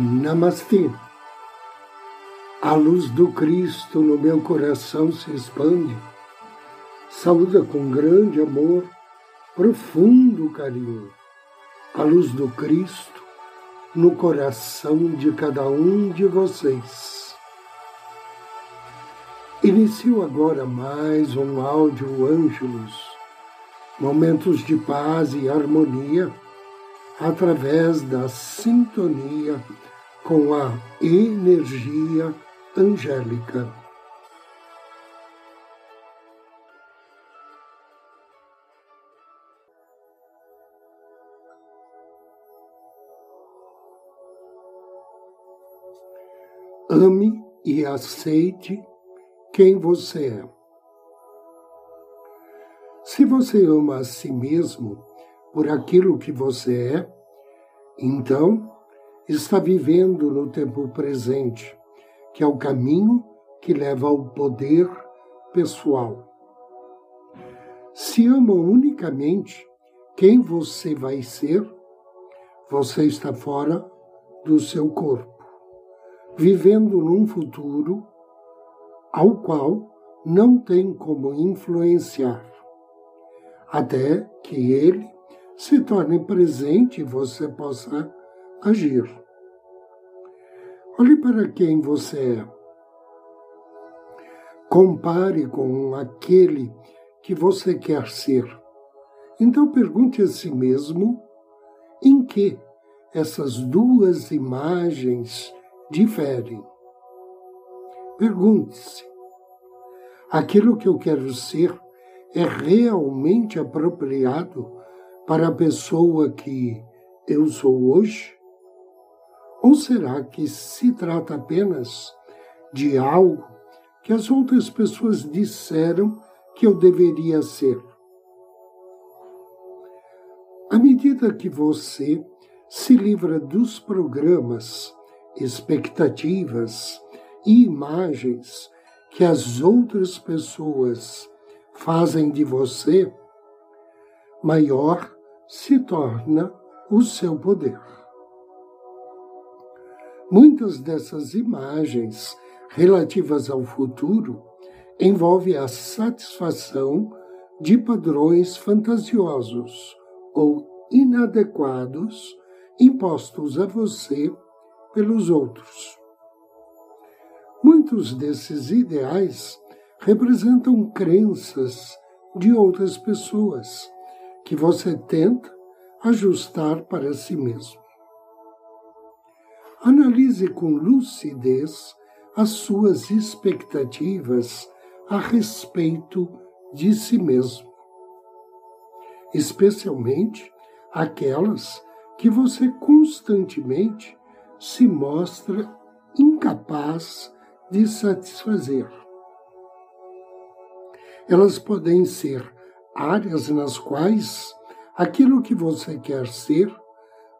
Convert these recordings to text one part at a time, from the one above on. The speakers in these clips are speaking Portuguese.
Namastê. A luz do Cristo no meu coração se expande. Saúda com grande amor, profundo carinho. A luz do Cristo no coração de cada um de vocês. Inicio agora mais um áudio Ângelos, momentos de paz e harmonia através da sintonia com a energia angélica. Ame e aceite quem você é. Se você ama a si mesmo por aquilo que você é, então está vivendo no tempo presente, que é o caminho que leva ao poder pessoal. Se ama unicamente quem você vai ser, você está fora do seu corpo, vivendo num futuro ao qual não tem como influenciar, até que ele se torne presente e você possa agir. Olhe para quem você é. Compare com aquele que você quer ser. Então pergunte a si mesmo em que essas duas imagens diferem. Pergunte-se: aquilo que eu quero ser é realmente apropriado para a pessoa que eu sou hoje? Ou será que se trata apenas de algo que as outras pessoas disseram que eu deveria ser? À medida que você se livra dos programas, expectativas e imagens que as outras pessoas fazem de você, maior se torna o seu poder. Muitas dessas imagens relativas ao futuro envolvem a satisfação de padrões fantasiosos ou inadequados impostos a você pelos outros. Muitos desses ideais representam crenças de outras pessoas que você tenta ajustar para si mesmo. Analise com lucidez as suas expectativas a respeito de si mesmo, especialmente aquelas que você constantemente se mostra incapaz de satisfazer. Elas podem ser áreas nas quais aquilo que você quer ser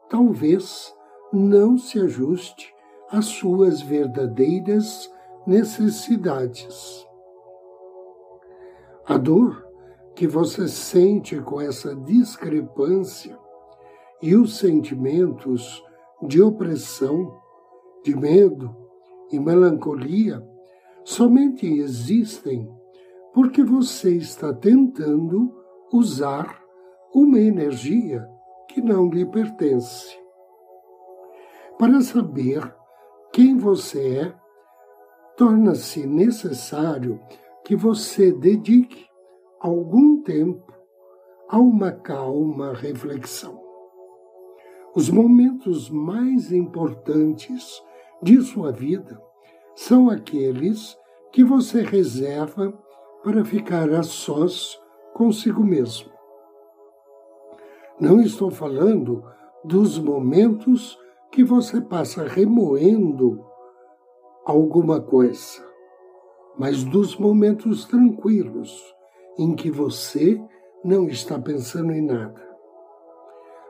talvez não se ajuste às suas verdadeiras necessidades. A dor que você sente com essa discrepância e os sentimentos de opressão, de medo e melancolia somente existem porque você está tentando usar uma energia que não lhe pertence. Para saber quem você é, torna-se necessário que você dedique algum tempo a uma calma reflexão. Os momentos mais importantes de sua vida são aqueles que você reserva para ficar a sós consigo mesmo. Não estou falando dos momentos que você passa remoendo alguma coisa, mas dos momentos tranquilos em que você não está pensando em nada.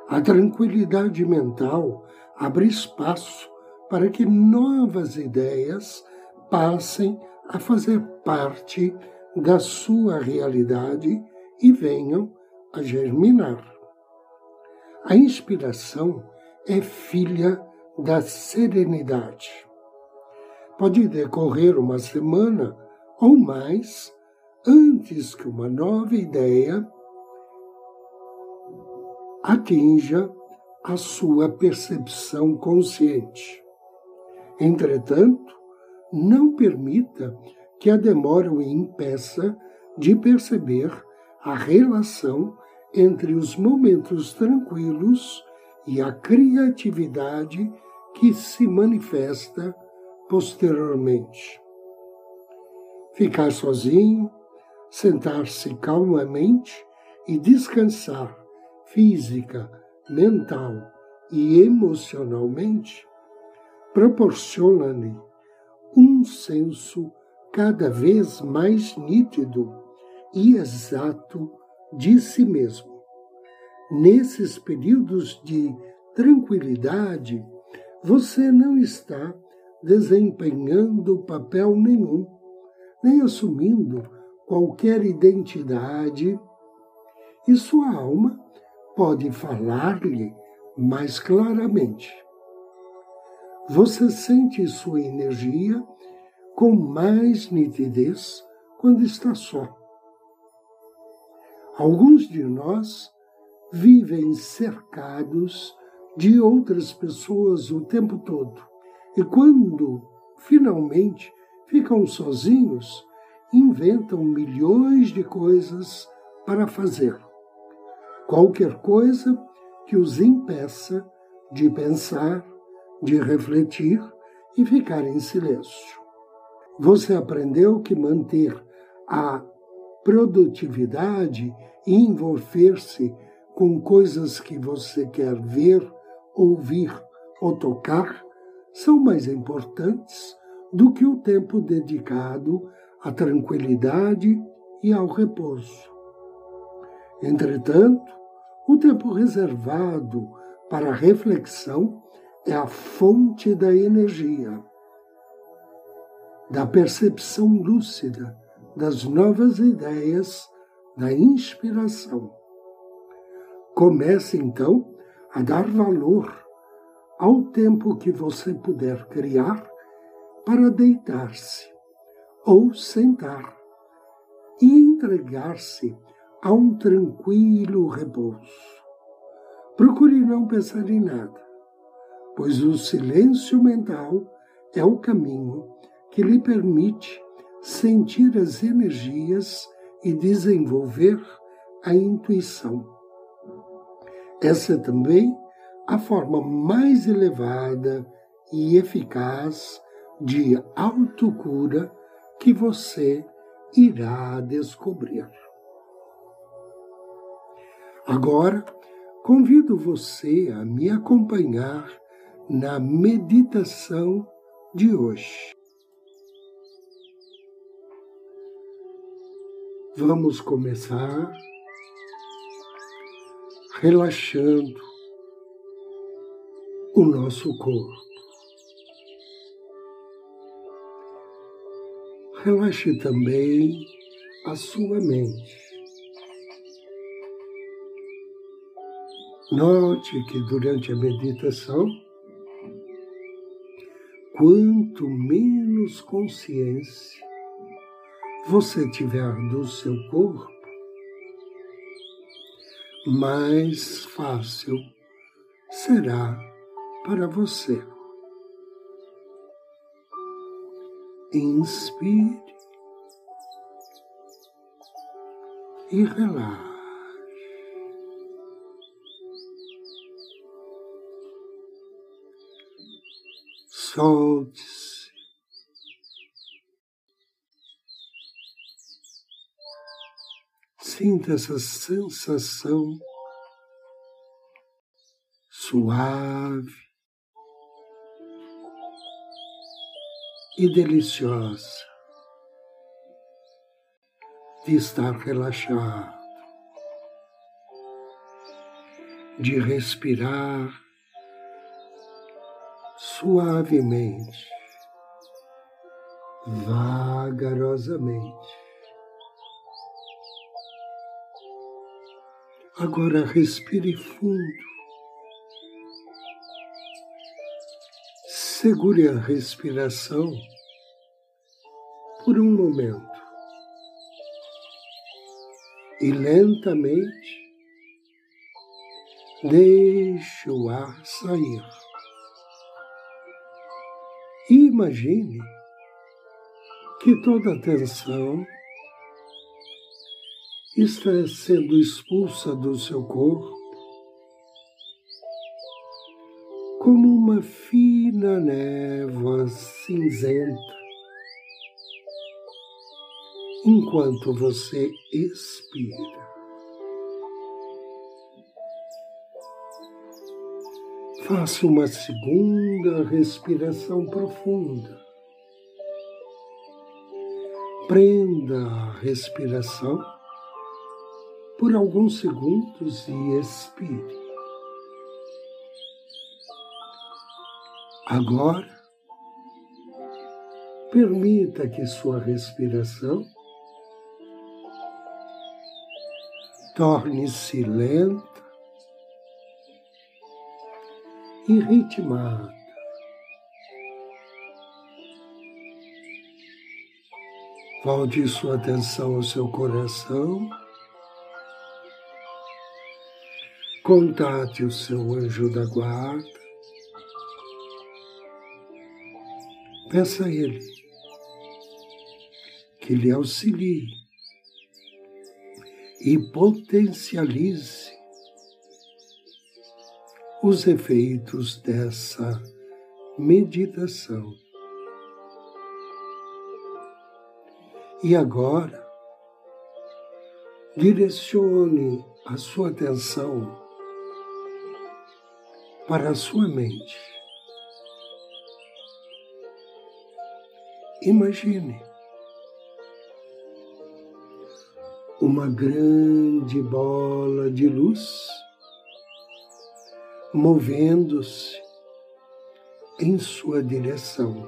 A tranquilidade mental abre espaço para que novas ideias passem a fazer parte da sua realidade e venham a germinar. A inspiração é filha da serenidade. Pode decorrer uma semana ou mais antes que uma nova ideia atinja a sua percepção consciente. Entretanto, não permita que a demora o impeça de perceber a relação entre os momentos tranquilos e a criatividade que se manifesta posteriormente. Ficar sozinho, sentar-se calmamente e descansar física, mental e emocionalmente proporciona-lhe um senso cada vez mais nítido e exato de si mesmo. Nesses períodos de tranquilidade, você não está desempenhando papel nenhum, nem assumindo qualquer identidade, e sua alma pode falar-lhe mais claramente. Você sente sua energia com mais nitidez quando está só. Alguns de nós vivem cercados de outras pessoas o tempo todo. E quando finalmente ficam sozinhos, inventam milhões de coisas para fazer. Qualquer coisa que os impeça de pensar, de refletir e ficar em silêncio. Você aprendeu que manter a produtividade e envolver-se com coisas que você quer ver, ouvir ou tocar são mais importantes do que o tempo dedicado à tranquilidade e ao repouso. Entretanto, o tempo reservado para a reflexão é a fonte da energia, da percepção lúcida, das novas ideias, da inspiração. Comece então a dar valor ao tempo que você puder criar para deitar-se ou sentar e entregar-se a um tranquilo repouso. Procure não pensar em nada, pois o silêncio mental é o caminho que lhe permite sentir as energias e desenvolver a intuição. Essa é também a forma mais elevada e eficaz de autocura que você irá descobrir. Agora, convido você a me acompanhar na meditação de hoje. Vamos começar relaxando o nosso corpo. Relaxe também a sua mente. Note que durante a meditação, quanto menos consciência você tiver do seu corpo, mais fácil será para você. Inspire e relaxe. Solte-se. Sinta essa sensação suave e deliciosa de estar relaxado, de respirar suavemente, vagarosamente. Agora respire fundo. Segure a respiração por um momento e lentamente deixe o ar sair. Imagine que toda a tensão está sendo expulsa do seu corpo como uma fina névoa cinzenta, enquanto você expira. Faça uma segunda respiração profunda. Prenda a respiração por alguns segundos e expire. Agora, permita que sua respiração torne-se lenta e ritmada. Volte sua atenção ao seu coração. Contate o seu anjo da guarda. Peça a Ele que lhe auxilie e potencialize os efeitos dessa meditação. E agora, direcione a sua atenção para a sua mente. Imagine uma grande bola de luz movendo-se em sua direção.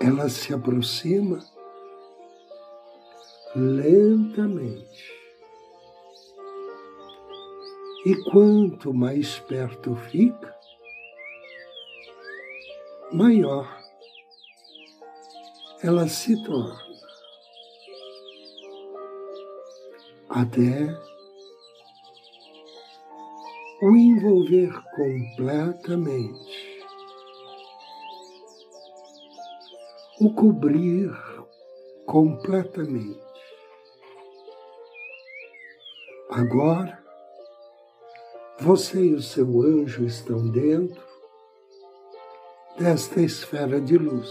Ela se aproxima lentamente. E quanto mais perto fica, maior ela se torna. Até o envolver completamente, o cobrir completamente. Agora, você e o seu anjo estão dentro desta esfera de luz.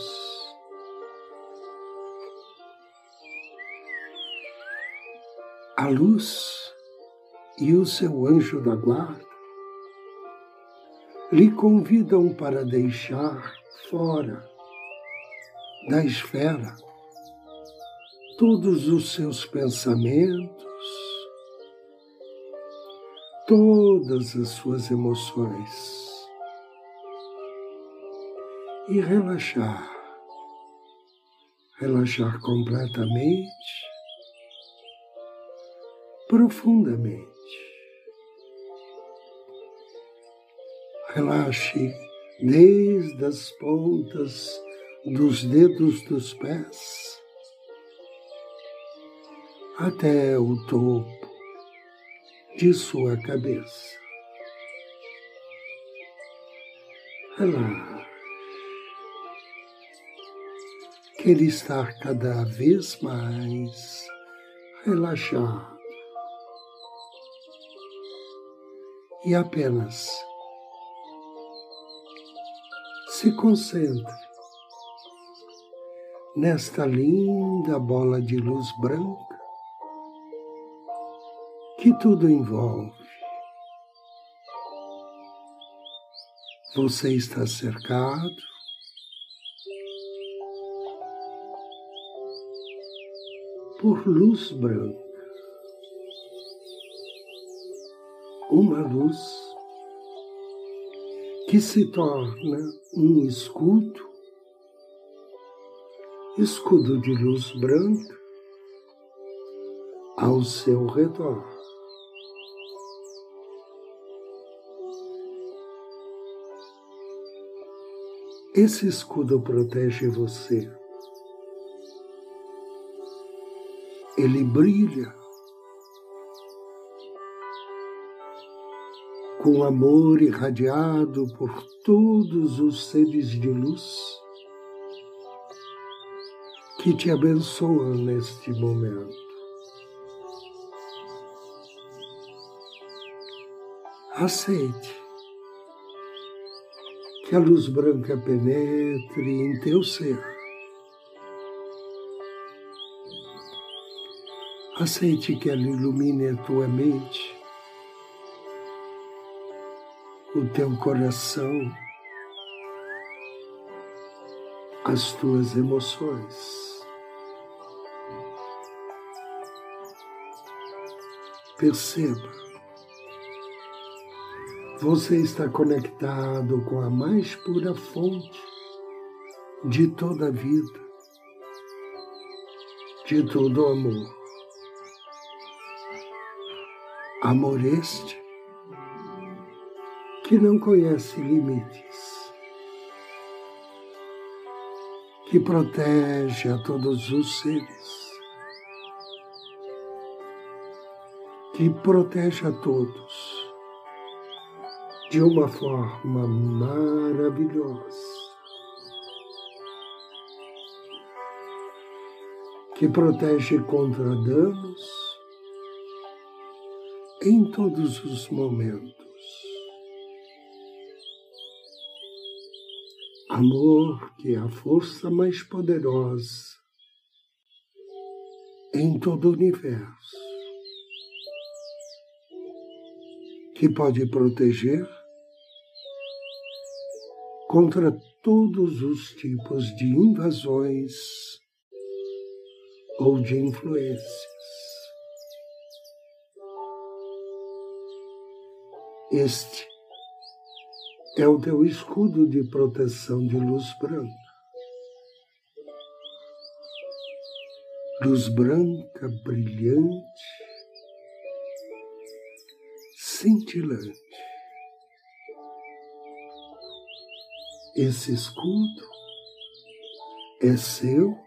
A luz e o seu anjo da guarda lhe convidam para deixar fora da esfera todos os seus pensamentos, todas as suas emoções e relaxar, relaxar completamente, profundamente. Relaxe desde as pontas dos dedos dos pés até o topo de sua cabeça. Relaxe. Quer estar cada vez mais relaxado e apenas se concentre nesta linda bola de luz branca que tudo envolve. Você está cercado por luz branca, uma luz que se torna um escudo, escudo de luz branca ao seu redor. Esse escudo protege você. Ele brilha com amor irradiado por todos os seres de luz que te abençoam neste momento. Aceite que a luz branca penetre em teu ser. Aceite que ela ilumine a tua mente, o teu coração, as tuas emoções. Perceba você está conectado com a mais pura fonte de toda a vida, de todo amor. Amor este que não conhece limites, que protege a todos os seres, que protege a todos de uma forma maravilhosa. Que protege contra danos em todos os momentos. Amor que é a força mais poderosa em todo o universo, que pode proteger contra todos os tipos de invasões ou de influências. Este é o teu escudo de proteção de luz branca. Luz branca brilhante, cintilante. Esse escudo é seu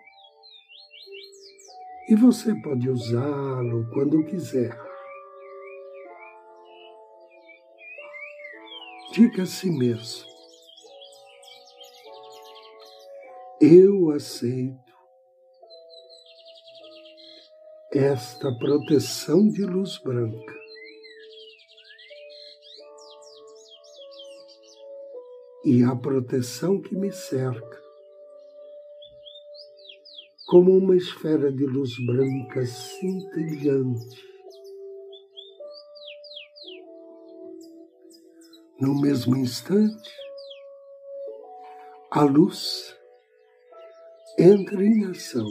e você pode usá-lo quando quiser. Diga a si mesmo: Eu aceito esta proteção de luz branca e a proteção que me cerca, como uma esfera de luz branca cintilante. No mesmo instante, a luz entra em ação,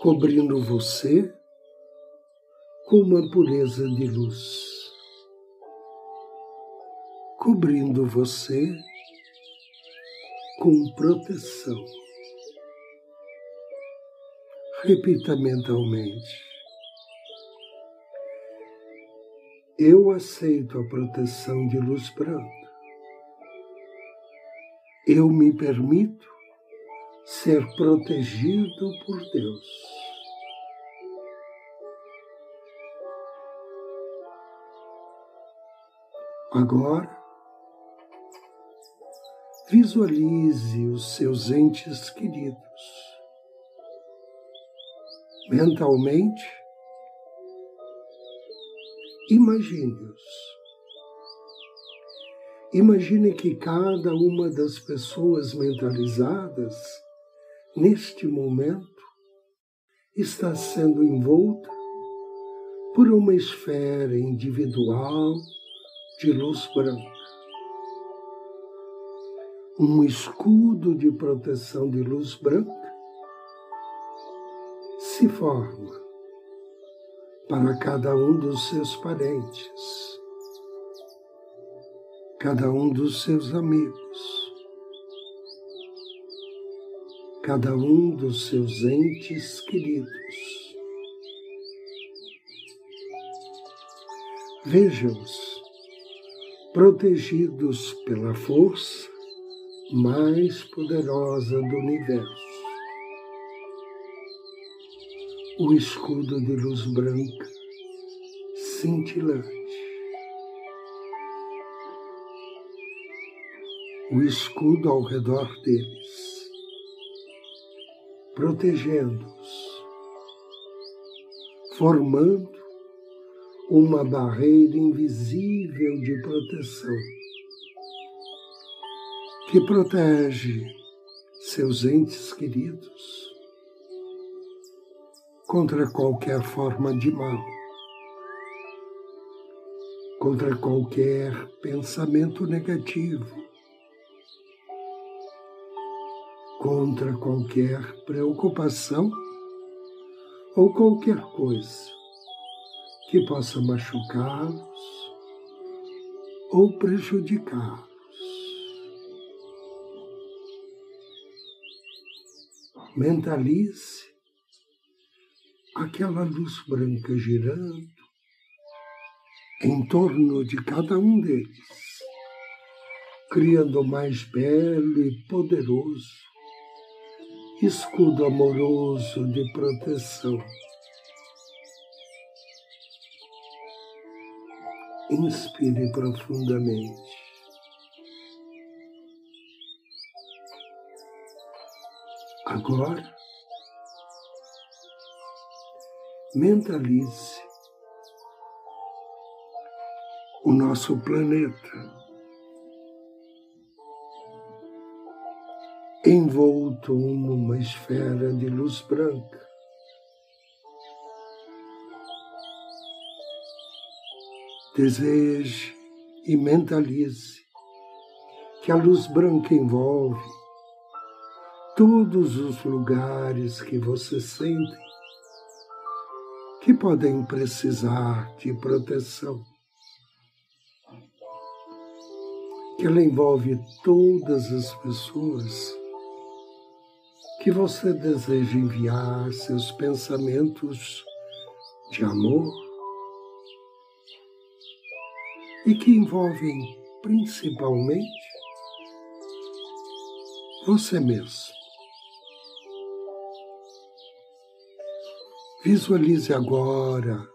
cobrindo você com uma pureza de luz cobrindo você com proteção. Repita mentalmente. Eu aceito a proteção de luz branca. Eu me permito ser protegido por Deus. Agora, Visualize os seus entes queridos. Mentalmente, imagine-os. Imagine que cada uma das pessoas mentalizadas, neste momento, está sendo envolta por uma esfera individual de luz branca um escudo de proteção de luz branca se forma para cada um dos seus parentes, cada um dos seus amigos, cada um dos seus entes queridos. Veja-os protegidos pela força mais poderosa do universo. O escudo de luz branca, cintilante. O escudo ao redor deles, protegendo-os, formando uma barreira invisível de proteção que protege seus entes queridos contra qualquer forma de mal, contra qualquer pensamento negativo, contra qualquer preocupação ou qualquer coisa que possa machucá-los ou prejudicá-los. Mentalize aquela luz branca girando em torno de cada um deles, criando mais belo e poderoso escudo amoroso de proteção Inspire profundamente. Agora, mentalize o nosso planeta envolto numa esfera de luz branca. Deseje e mentalize que a luz branca envolve todos os lugares que você sente que podem precisar de proteção. Que ela envolve todas as pessoas que você deseja enviar seus pensamentos de amor, e que envolvem principalmente você mesmo. Visualize agora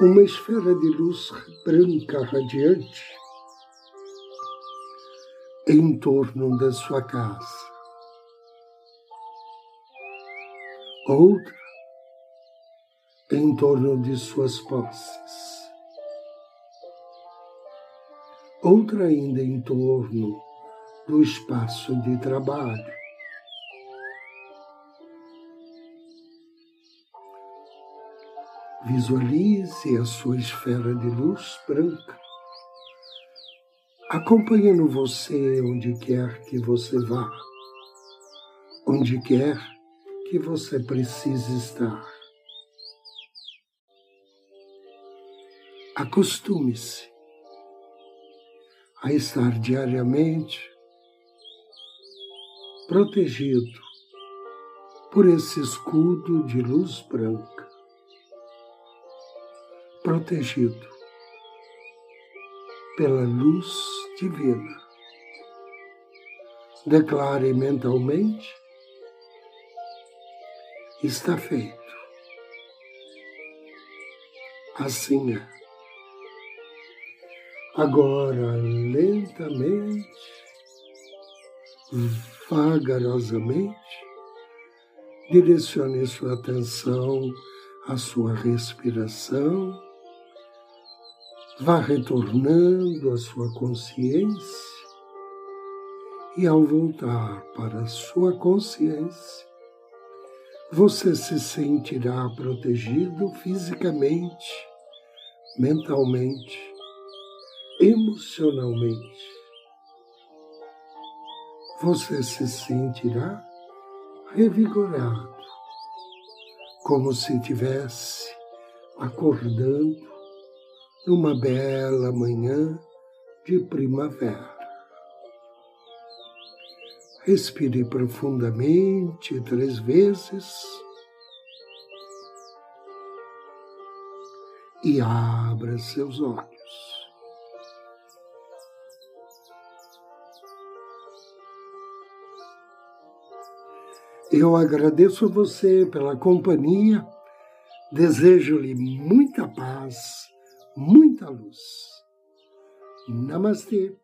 uma esfera de luz branca radiante em torno da sua casa. Outra em torno de suas posses. outra ainda em torno do espaço de trabalho. Visualize a sua esfera de luz branca, acompanhando você onde quer que você vá, onde quer que você precise estar. Acostume-se a estar diariamente protegido por esse escudo de luz branca, protegido pela luz divina. Declare mentalmente: está feito. Assim é. Agora, lentamente, vagarosamente, direcione sua atenção à sua respiração, vá retornando à sua consciência e, ao voltar para a sua consciência, você se sentirá protegido fisicamente, mentalmente emocionalmente, você se sentirá revigorado, como se tivesse acordando numa bela manhã de primavera. Respire profundamente três vezes e abra seus olhos. Eu agradeço a você pela companhia, desejo-lhe muita paz muita luz. Namastê.